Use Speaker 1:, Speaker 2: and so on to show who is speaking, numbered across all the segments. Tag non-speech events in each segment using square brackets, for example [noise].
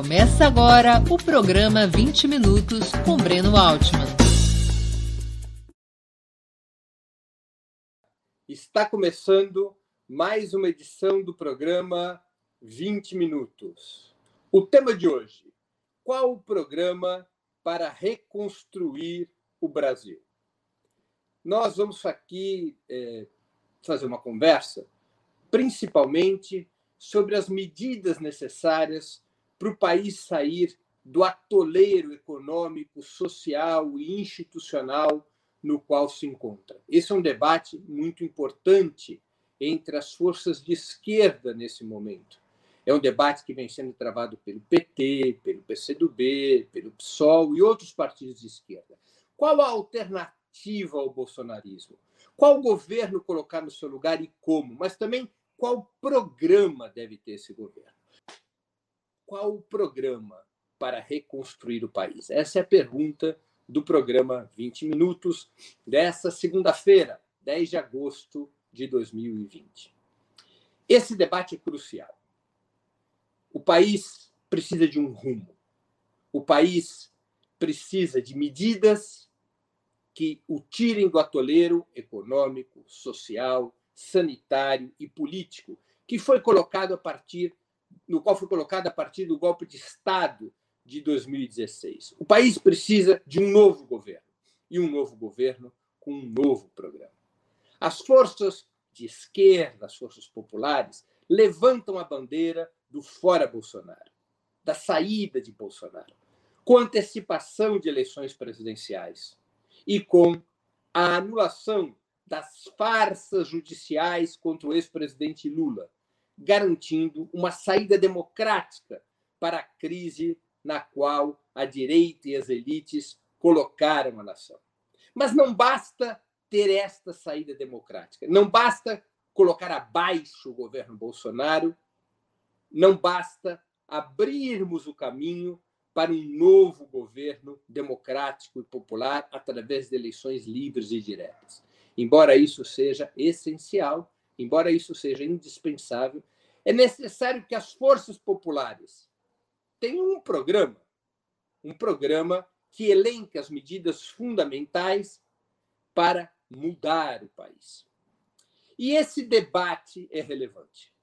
Speaker 1: Começa agora o programa 20 Minutos com Breno Altman.
Speaker 2: Está começando mais uma edição do programa 20 Minutos. O tema de hoje: qual o programa para reconstruir o Brasil? Nós vamos aqui é, fazer uma conversa, principalmente sobre as medidas necessárias para o país sair do atoleiro econômico, social e institucional no qual se encontra. Esse é um debate muito importante entre as forças de esquerda nesse momento. É um debate que vem sendo travado pelo PT, pelo PCdoB, pelo PSOL e outros partidos de esquerda. Qual a alternativa ao bolsonarismo? Qual governo colocar no seu lugar e como? Mas também qual programa deve ter esse governo? Qual o programa para reconstruir o país? Essa é a pergunta do programa 20 Minutos dessa segunda-feira, 10 de agosto de 2020. Esse debate é crucial. O país precisa de um rumo. O país precisa de medidas que o tirem do atoleiro econômico, social, sanitário e político que foi colocado a partir no qual foi colocado a partir do golpe de Estado de 2016. O país precisa de um novo governo e um novo governo com um novo programa. As forças de esquerda, as forças populares, levantam a bandeira do fora Bolsonaro, da saída de Bolsonaro, com antecipação de eleições presidenciais e com a anulação das farsas judiciais contra o ex-presidente Lula, garantindo uma saída democrática para a crise na qual a direita e as elites colocaram a nação. Mas não basta ter esta saída democrática, não basta colocar abaixo o governo Bolsonaro, não basta abrirmos o caminho para um novo governo democrático e popular através de eleições livres e diretas. Embora isso seja essencial, embora isso seja indispensável, é necessário que as forças populares tenham um programa, um programa que elenque as medidas fundamentais para mudar o país. E esse debate é relevante,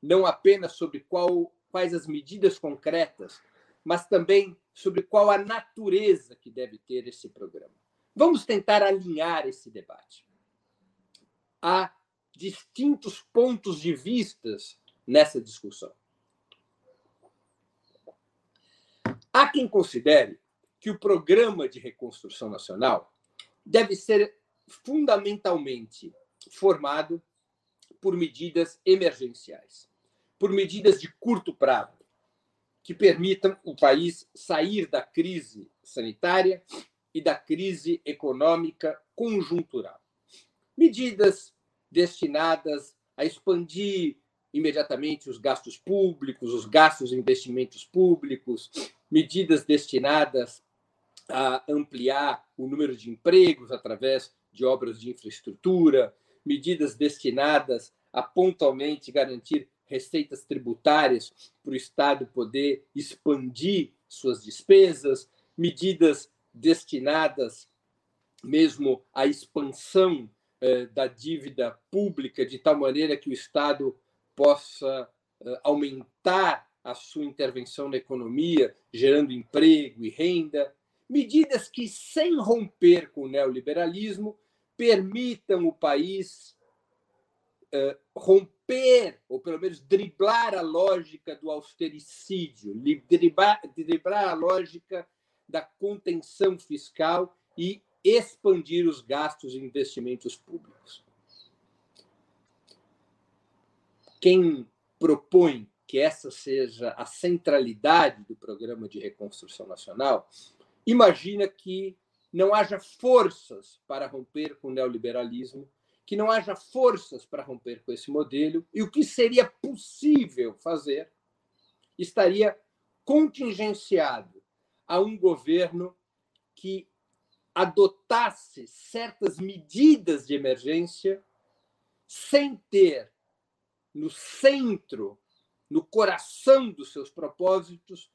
Speaker 2: não apenas sobre qual, quais as medidas concretas, mas também sobre qual a natureza que deve ter esse programa. Vamos tentar alinhar esse debate há distintos pontos de vistas nessa discussão. Há quem considere que o programa de reconstrução nacional deve ser fundamentalmente formado por medidas emergenciais, por medidas de curto prazo, que permitam o país sair da crise sanitária e da crise econômica conjuntural medidas destinadas a expandir imediatamente os gastos públicos, os gastos e investimentos públicos, medidas destinadas a ampliar o número de empregos através de obras de infraestrutura, medidas destinadas a pontualmente garantir receitas tributárias para o Estado poder expandir suas despesas, medidas destinadas mesmo à expansão da dívida pública de tal maneira que o Estado possa eh, aumentar a sua intervenção na economia, gerando emprego e renda, medidas que, sem romper com o neoliberalismo, permitam o país eh, romper, ou pelo menos driblar a lógica do austericídio, driblar a lógica da contenção fiscal e expandir os gastos e investimentos públicos. Quem propõe que essa seja a centralidade do programa de reconstrução nacional, imagina que não haja forças para romper com o neoliberalismo, que não haja forças para romper com esse modelo, e o que seria possível fazer estaria contingenciado a um governo que adotasse certas medidas de emergência sem ter no centro, no coração dos seus propósitos,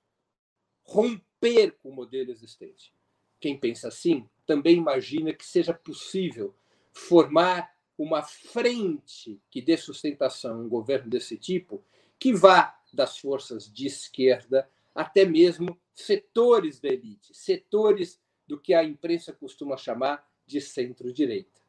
Speaker 2: romper com o modelo existente. Quem pensa assim também imagina que seja possível formar uma frente que dê sustentação a um governo desse tipo, que vá das forças de esquerda até mesmo setores da elite, setores do que a imprensa costuma chamar de centro-direita.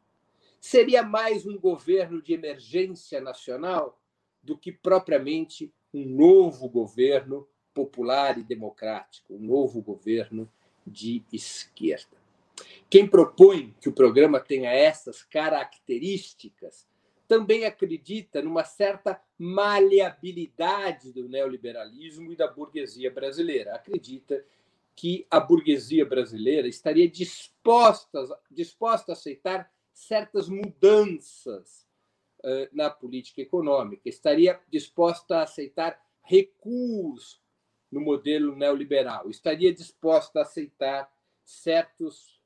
Speaker 2: Seria mais um governo de emergência nacional do que propriamente um novo governo popular e democrático, um novo governo de esquerda. Quem propõe que o programa tenha essas características também acredita numa certa maleabilidade do neoliberalismo e da burguesia brasileira. Acredita que a burguesia brasileira estaria disposta, disposta a aceitar certas mudanças uh, na política econômica, estaria disposta a aceitar recuos no modelo neoliberal, estaria disposta a aceitar certos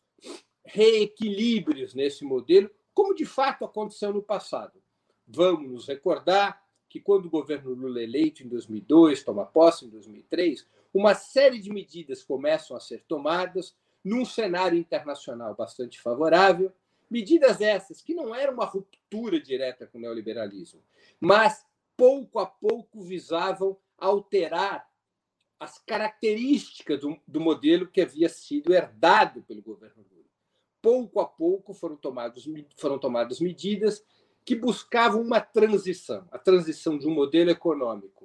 Speaker 2: reequilíbrios nesse modelo, como de fato aconteceu no passado. Vamos nos recordar que quando o governo Lula é eleito em 2002, toma posse em 2003, uma série de medidas começam a ser tomadas num cenário internacional bastante favorável, medidas essas que não eram uma ruptura direta com o neoliberalismo, mas pouco a pouco visavam alterar as características do, do modelo que havia sido herdado pelo governo Lula. Pouco a pouco foram, tomados, foram tomadas medidas que buscavam uma transição, a transição de um modelo econômico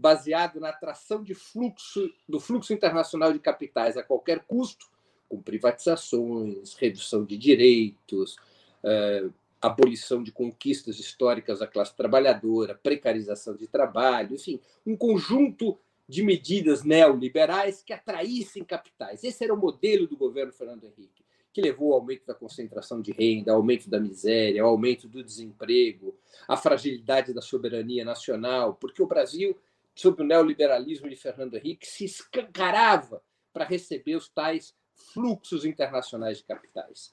Speaker 2: baseado na atração de fluxo, do fluxo internacional de capitais a qualquer custo, com privatizações, redução de direitos, eh, abolição de conquistas históricas da classe trabalhadora, precarização de trabalho, enfim, um conjunto de medidas neoliberais que atraíssem capitais. Esse era o modelo do governo Fernando Henrique que levou ao aumento da concentração de renda, ao aumento da miséria, ao aumento do desemprego, à fragilidade da soberania nacional, porque o Brasil, sob o neoliberalismo de Fernando Henrique, se escancarava para receber os tais fluxos internacionais de capitais.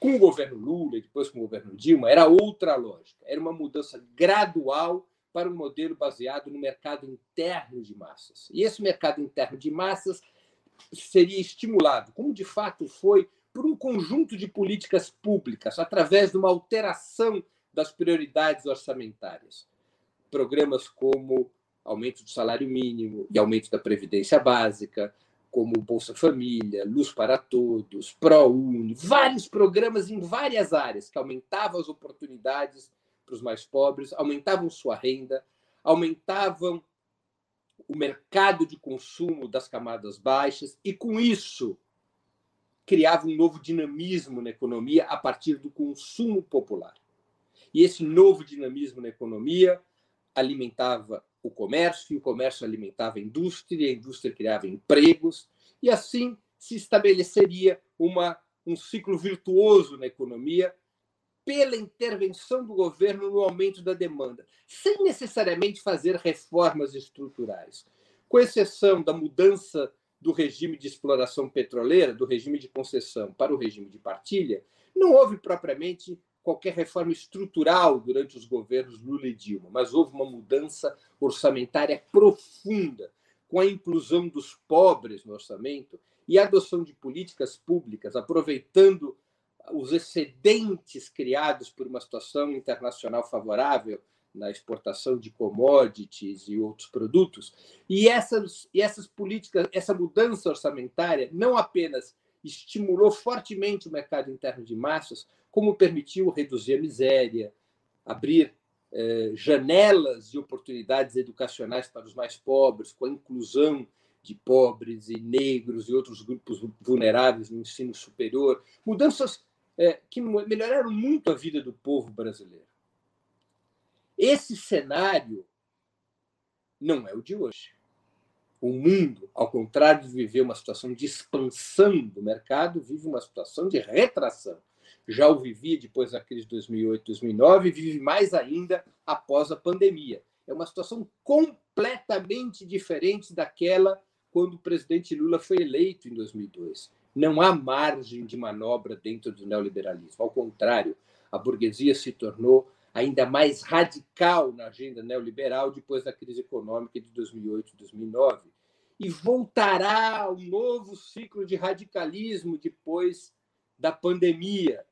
Speaker 2: Com o governo Lula e depois com o governo Dilma, era outra lógica, era uma mudança gradual para um modelo baseado no mercado interno de massas. E esse mercado interno de massas seria estimulado, como de fato foi, por um conjunto de políticas públicas, através de uma alteração das prioridades orçamentárias. Programas como aumento do salário mínimo e aumento da previdência básica, como Bolsa Família, Luz para Todos, ProUni, vários programas em várias áreas que aumentavam as oportunidades para os mais pobres, aumentavam sua renda, aumentavam o mercado de consumo das camadas baixas e, com isso, criava um novo dinamismo na economia a partir do consumo popular. E esse novo dinamismo na economia alimentava o comércio, o comércio alimentava a indústria, a indústria criava empregos, e assim se estabeleceria uma, um ciclo virtuoso na economia pela intervenção do governo no aumento da demanda, sem necessariamente fazer reformas estruturais. Com exceção da mudança do regime de exploração petroleira, do regime de concessão para o regime de partilha, não houve propriamente qualquer reforma estrutural durante os governos Lula e Dilma, mas houve uma mudança orçamentária profunda, com a inclusão dos pobres no orçamento e a adoção de políticas públicas, aproveitando os excedentes criados por uma situação internacional favorável na exportação de commodities e outros produtos. E essas, e essas políticas, essa mudança orçamentária não apenas estimulou fortemente o mercado interno de massas, como permitiu reduzir a miséria, abrir eh, janelas de oportunidades educacionais para os mais pobres, com a inclusão de pobres e negros e outros grupos vulneráveis no ensino superior, mudanças é, que melhoraram muito a vida do povo brasileiro. Esse cenário não é o de hoje. O mundo, ao contrário de viver uma situação de expansão do mercado, vive uma situação de retração. Já o vivia depois da crise de 2008, 2009 e vive mais ainda após a pandemia. É uma situação completamente diferente daquela quando o presidente Lula foi eleito em 2002. Não há margem de manobra dentro do neoliberalismo. Ao contrário, a burguesia se tornou ainda mais radical na agenda neoliberal depois da crise econômica de 2008 e 2009. e voltará ao novo ciclo de radicalismo depois da pandemia,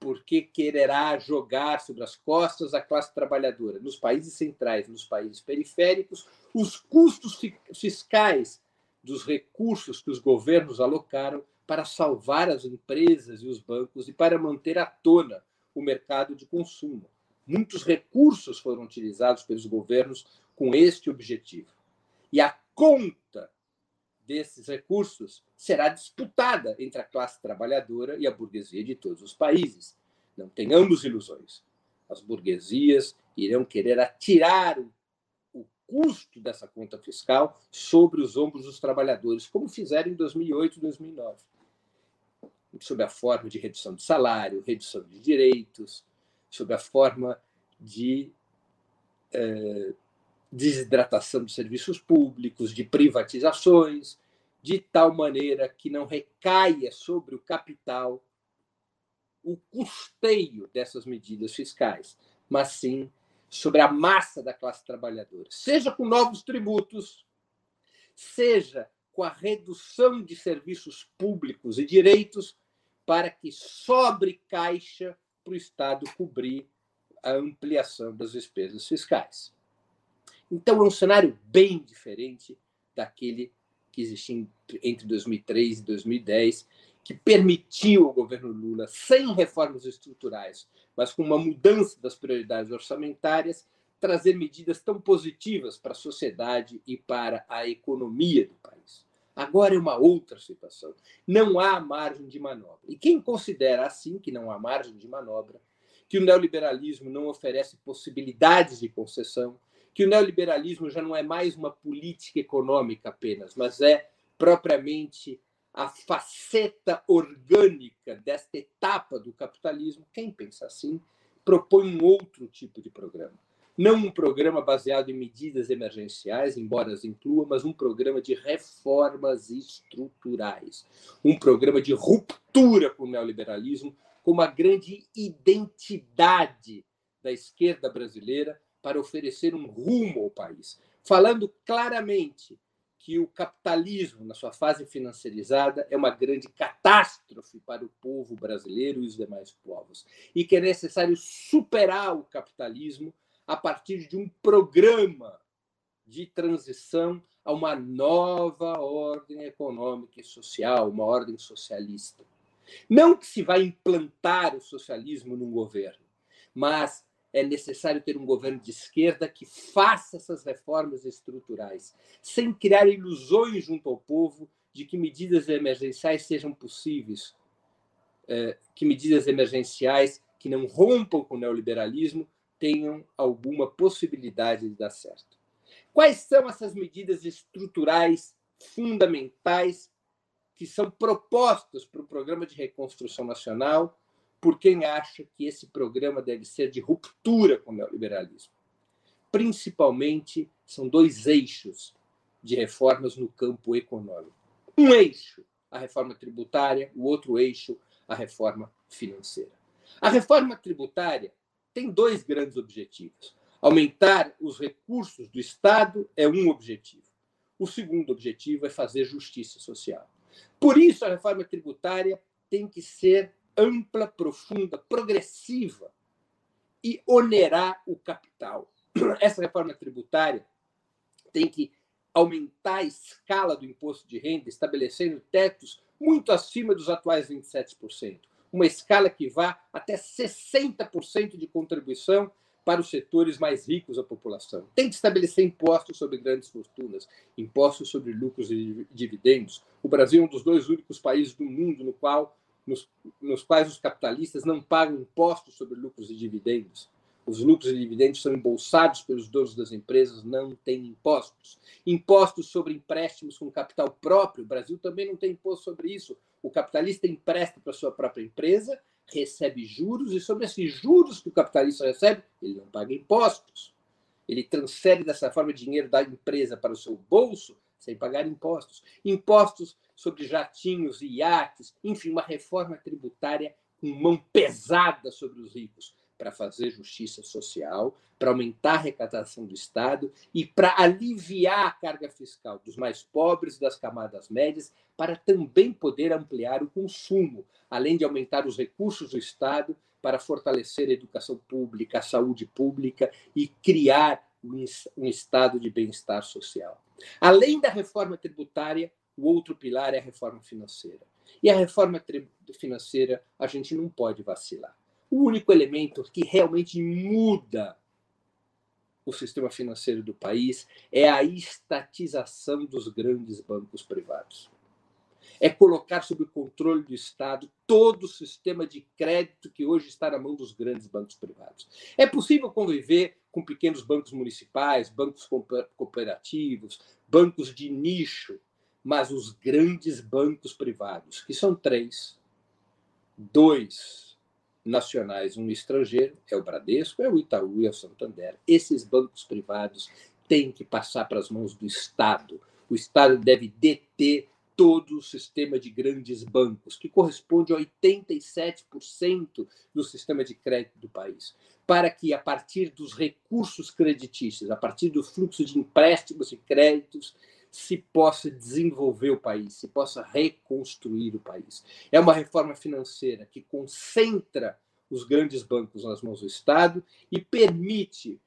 Speaker 2: porque quererá jogar sobre as costas da classe trabalhadora, nos países centrais, nos países periféricos, os custos fiscais dos recursos que os governos alocaram para salvar as empresas e os bancos e para manter à tona o mercado de consumo. Muitos recursos foram utilizados pelos governos com este objetivo. E a conta desses recursos será disputada entre a classe trabalhadora e a burguesia de todos os países. Não tenhamos ilusões. As burguesias irão querer atirar o, custo dessa conta fiscal sobre os ombros dos trabalhadores, como fizeram em 2008 e 2009 sob a forma de redução de salário, redução de direitos, sob a forma de eh, desidratação dos serviços públicos, de privatizações, de tal maneira que não recaia sobre o capital o custeio dessas medidas fiscais, mas sim sobre a massa da classe trabalhadora, seja com novos tributos, seja com a redução de serviços públicos e direitos para que sobre caixa para o Estado cobrir a ampliação das despesas fiscais. Então, é um cenário bem diferente daquele que existia entre 2003 e 2010, que permitiu ao governo Lula, sem reformas estruturais, mas com uma mudança das prioridades orçamentárias, trazer medidas tão positivas para a sociedade e para a economia do país. Agora é uma outra situação. Não há margem de manobra. E quem considera assim que não há margem de manobra, que o neoliberalismo não oferece possibilidades de concessão, que o neoliberalismo já não é mais uma política econômica apenas, mas é propriamente a faceta orgânica desta etapa do capitalismo, quem pensa assim propõe um outro tipo de programa. Não um programa baseado em medidas emergenciais, embora as inclua, mas um programa de reformas estruturais. Um programa de ruptura com o neoliberalismo, com uma grande identidade da esquerda brasileira para oferecer um rumo ao país. Falando claramente que o capitalismo, na sua fase financiarizada, é uma grande catástrofe para o povo brasileiro e os demais povos, e que é necessário superar o capitalismo a partir de um programa de transição a uma nova ordem econômica e social, uma ordem socialista. Não que se vai implantar o socialismo num governo, mas é necessário ter um governo de esquerda que faça essas reformas estruturais, sem criar ilusões junto ao povo de que medidas emergenciais sejam possíveis, é, que medidas emergenciais que não rompam com o neoliberalismo tenham alguma possibilidade de dar certo. Quais são essas medidas estruturais fundamentais que são propostas para o programa de reconstrução nacional por quem acha que esse programa deve ser de ruptura com o neoliberalismo. Principalmente, são dois eixos de reformas no campo econômico. Um eixo, a reforma tributária, o outro eixo, a reforma financeira. A reforma tributária tem dois grandes objetivos. Aumentar os recursos do Estado é um objetivo. O segundo objetivo é fazer justiça social. Por isso, a reforma tributária tem que ser ampla, profunda, progressiva e onerar o capital. [clears throat] Essa reforma tributária tem que aumentar a escala do imposto de renda, estabelecendo tetos muito acima dos atuais 27%. Uma escala que vá até 60% de contribuição para os setores mais ricos da população. Tem que estabelecer impostos sobre grandes fortunas, impostos sobre lucros e dividendos. O Brasil é um dos dois únicos países do mundo no qual nos, nos quais os capitalistas não pagam impostos sobre lucros e dividendos. Os lucros e dividendos são embolsados pelos donos das empresas, não tem impostos. Impostos sobre empréstimos com capital próprio, o Brasil também não tem imposto sobre isso. O capitalista empresta para sua própria empresa, recebe juros, e sobre esses juros que o capitalista recebe, ele não paga impostos. Ele transfere dessa forma dinheiro da empresa para o seu bolso sem pagar impostos. Impostos sobre jatinhos e iates, enfim, uma reforma tributária com mão pesada sobre os ricos, para fazer justiça social, para aumentar a arrecadação do Estado e para aliviar a carga fiscal dos mais pobres das camadas médias, para também poder ampliar o consumo, além de aumentar os recursos do Estado para fortalecer a educação pública, a saúde pública e criar um estado de bem-estar social. Além da reforma tributária, o outro pilar é a reforma financeira. E a reforma financeira, a gente não pode vacilar. O único elemento que realmente muda o sistema financeiro do país é a estatização dos grandes bancos privados. É colocar sob controle do Estado todo o sistema de crédito que hoje está na mão dos grandes bancos privados. É possível conviver com pequenos bancos municipais, bancos cooperativos, bancos de nicho, mas os grandes bancos privados, que são três, dois nacionais, um estrangeiro, é o Bradesco, é o Itaú e é o Santander. Esses bancos privados têm que passar para as mãos do Estado. O Estado deve deter todo o sistema de grandes bancos, que corresponde a 87% do sistema de crédito do país, para que, a partir dos recursos creditícios, a partir do fluxo de empréstimos e créditos, se possa desenvolver o país, se possa reconstruir o país. É uma reforma financeira que concentra os grandes bancos nas mãos do Estado e permite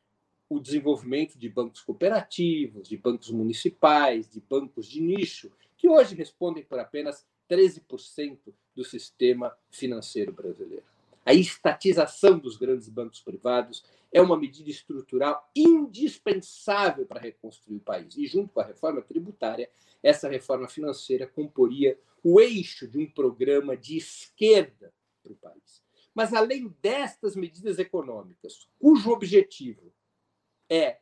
Speaker 2: o desenvolvimento de bancos cooperativos, de bancos municipais, de bancos de nicho, que hoje respondem por apenas 13% do sistema financeiro brasileiro. A estatização dos grandes bancos privados é uma medida estrutural indispensável para reconstruir o país. E, junto com a reforma tributária, essa reforma financeira comporia o eixo de um programa de esquerda para o país. Mas, além destas medidas econômicas, cujo objetivo é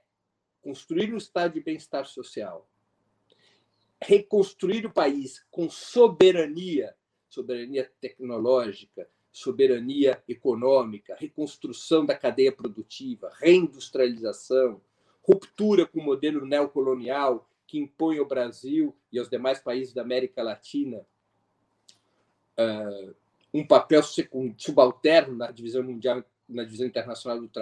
Speaker 2: construir um estado de bem-estar social, reconstruir o país com soberania, soberania tecnológica, soberania econômica, reconstrução da cadeia produtiva, reindustrialização, ruptura com o modelo neocolonial que impõe ao Brasil e aos demais países da América Latina uh, um papel subalterno na divisão mundial, na divisão internacional do trabalho